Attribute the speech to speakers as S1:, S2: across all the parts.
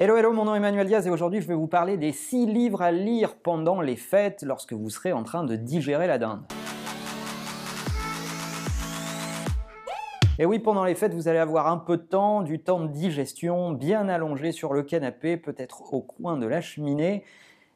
S1: Hello, hello, mon nom est Emmanuel Diaz et aujourd'hui je vais vous parler des 6 livres à lire pendant les fêtes lorsque vous serez en train de digérer la dinde. Et oui, pendant les fêtes, vous allez avoir un peu de temps, du temps de digestion bien allongé sur le canapé, peut-être au coin de la cheminée,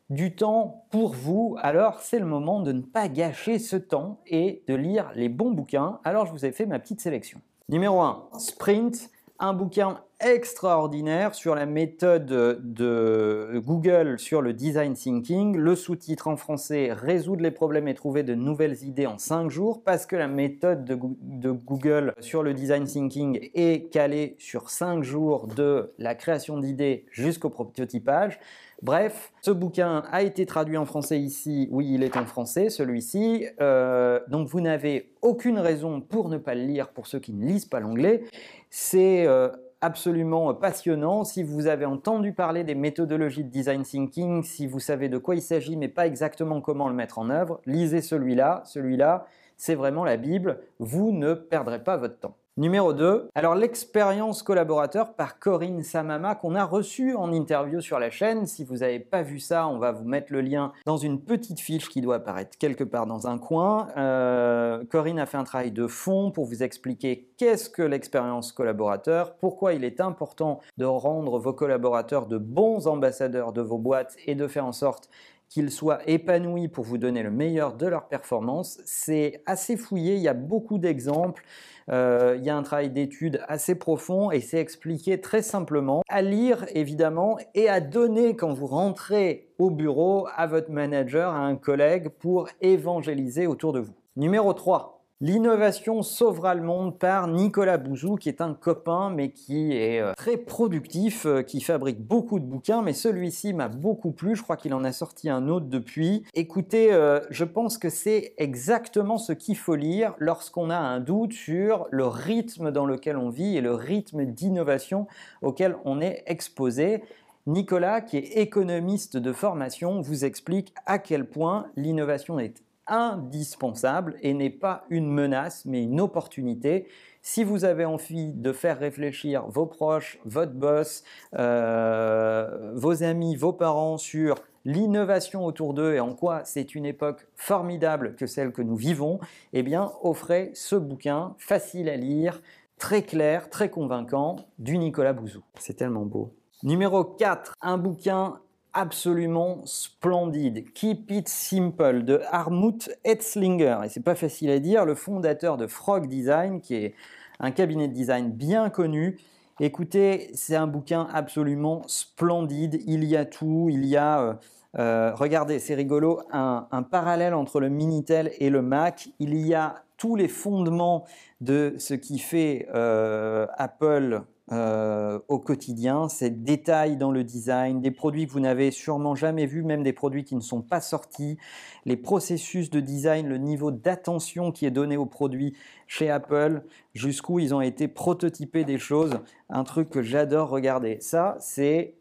S1: du temps pour vous. Alors c'est le moment de ne pas gâcher ce temps et de lire les bons bouquins. Alors je vous ai fait ma petite sélection. Numéro 1, Sprint un bouquin extraordinaire sur la méthode de Google sur le design thinking. Le sous-titre en français Résoudre les problèmes et trouver de nouvelles idées en 5 jours parce que la méthode de, Google sur le design thinking est calée sur 5 jours de la création d'idées jusqu'au prototypage. Bref, ce bouquin a été traduit en français ici. Oui, il est en français, celui-ci. Euh, donc vous n'avez aucune raison pour ne pas le lire pour ceux qui ne lisent pas l'anglais. C'est euh, absolument passionnant. Si vous avez entendu parler des méthodologies de design thinking, si vous savez de quoi il s'agit mais pas exactement comment le mettre en œuvre, lisez celui-là. Celui-là, c'est vraiment la Bible. Vous ne perdrez pas votre temps. Numéro 2, alors l'expérience collaborateur par Corinne Samama qu'on a reçue en interview sur la chaîne. Si vous n'avez pas vu ça, on va vous mettre le lien dans une petite fiche qui doit apparaître quelque part dans un coin. Euh, Corinne a fait un travail de fond pour vous expliquer qu'est-ce que l'expérience collaborateur, pourquoi il est important de rendre vos collaborateurs de bons ambassadeurs de vos boîtes et de faire en sorte qu'ils soient épanouis pour vous donner le meilleur de leur performance. C'est assez fouillé, il y a beaucoup d'exemples, euh, il y a un travail d'étude assez profond et c'est expliqué très simplement à lire évidemment et à donner quand vous rentrez au bureau à votre manager, à un collègue pour évangéliser autour de vous. Numéro 3, L'innovation sauvera le monde par Nicolas Bouzou, qui est un copain, mais qui est euh, très productif, euh, qui fabrique beaucoup de bouquins, mais celui-ci m'a beaucoup plu. Je crois qu'il en a sorti un autre depuis. Écoutez, euh, je pense que c'est exactement ce qu'il faut lire lorsqu'on a un doute sur le rythme dans lequel on vit et le rythme d'innovation auquel on est exposé. Nicolas, qui est économiste de formation, vous explique à quel point l'innovation est indispensable et n'est pas une menace mais une opportunité. Si vous avez envie de faire réfléchir vos proches, votre boss, euh, vos amis, vos parents sur l'innovation autour d'eux et en quoi c'est une époque formidable que celle que nous vivons, eh bien offrez ce bouquin facile à lire, très clair, très convaincant du Nicolas Bouzou. C'est tellement beau. Numéro 4, un bouquin absolument splendide. Keep It Simple de Harmut Etzlinger. Et c'est pas facile à dire, le fondateur de Frog Design, qui est un cabinet de design bien connu. Écoutez, c'est un bouquin absolument splendide. Il y a tout. Il y a, euh, euh, regardez, c'est rigolo, un, parallèle entre le Minitel et le Mac. Il y a tous les fondements de ce qui fait euh, Apple euh, au quotidien, ces détails dans le design, des produits que vous n'avez sûrement jamais vus, même des produits qui ne sont pas sortis, les processus de design, le niveau d'attention qui est donné aux produits chez Apple, jusqu'où ils ont été prototypés des choses, un truc que j'adore regarder. Ça, c'est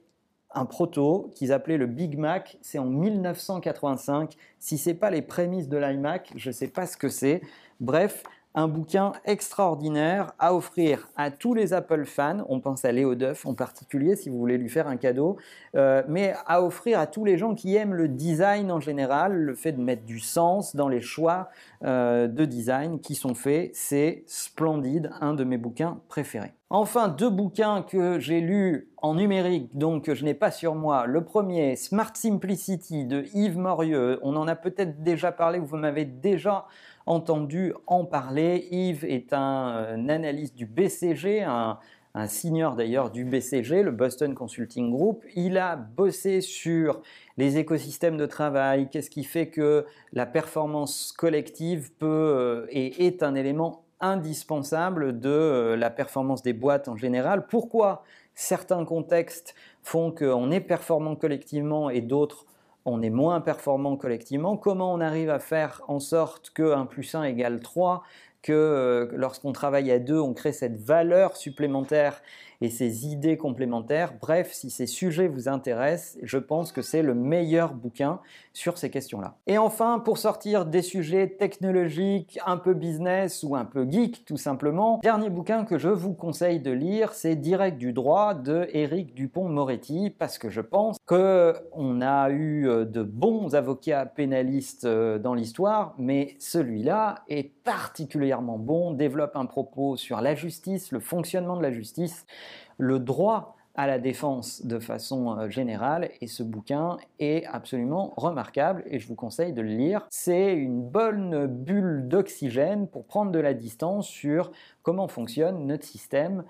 S1: un proto qu'ils appelaient le Big Mac, c'est en 1985. Si c'est pas les prémices de l'iMac, je ne sais pas ce que c'est. Bref, un bouquin extraordinaire à offrir à tous les Apple fans. On pense à Léo Duff en particulier si vous voulez lui faire un cadeau, euh, mais à offrir à tous les gens qui aiment le design en général, le fait de mettre du sens dans les choix euh, de design qui sont faits. C'est splendide, un de mes bouquins préférés. Enfin, deux bouquins que j'ai lus en numérique, donc que je n'ai pas sur moi. Le premier, Smart Simplicity de Yves Morieux. On en a peut-être déjà parlé, vous m'avez déjà entendu en parler. Yves est un, analyste du BCG, un, un senior d'ailleurs du BCG, le Boston Consulting Group. Il a bossé sur les écosystèmes de travail, qu'est-ce qui fait que la performance collective peut euh, et est un élément indispensable de euh, la performance des boîtes en général. Pourquoi certains contextes font qu'on est performant collectivement et d'autres on est moins performant collectivement? Comment on arrive à faire en sorte que 1 plus 1 égale 3 que euh, lorsqu'on travaille à deux, on crée cette valeur supplémentaire et ces idées complémentaires. Bref, si ces sujets vous intéressent, je pense que c'est le meilleur bouquin sur ces questions-là. Et enfin, pour sortir des sujets technologiques, un peu business ou un peu geek tout simplement, dernier bouquin que je vous conseille de lire, c'est Direct du droit de Éric Dupont-Moretti parce que je pense que on a eu euh, de bons avocats pénalistes euh, dans l'histoire, mais celui-là est particulièrement bon, développe un propos sur la justice, le fonctionnement de la justice, le droit à la défense de façon euh, générale et ce bouquin est absolument remarquable et je vous conseille de le lire. C'est une bonne bulle d'oxygène pour prendre de la distance sur comment fonctionne notre système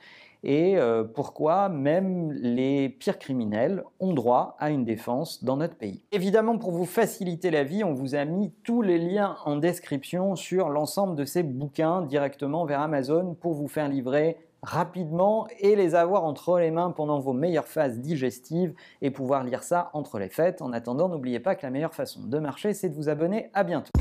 S1: et euh, pourquoi même les pires criminels ont droit à une défense dans notre pays. Évidemment, pour vous faciliter la vie, on vous a mis tous les liens en description sur l'ensemble de ces bouquins directement vers Amazon pour vous faire livrer rapidement et les avoir entre les mains pendant vos meilleures phases digestives et pouvoir lire ça entre les fêtes. En attendant, n'oubliez pas que la meilleure façon de marcher, c'est de vous abonner. À bientôt.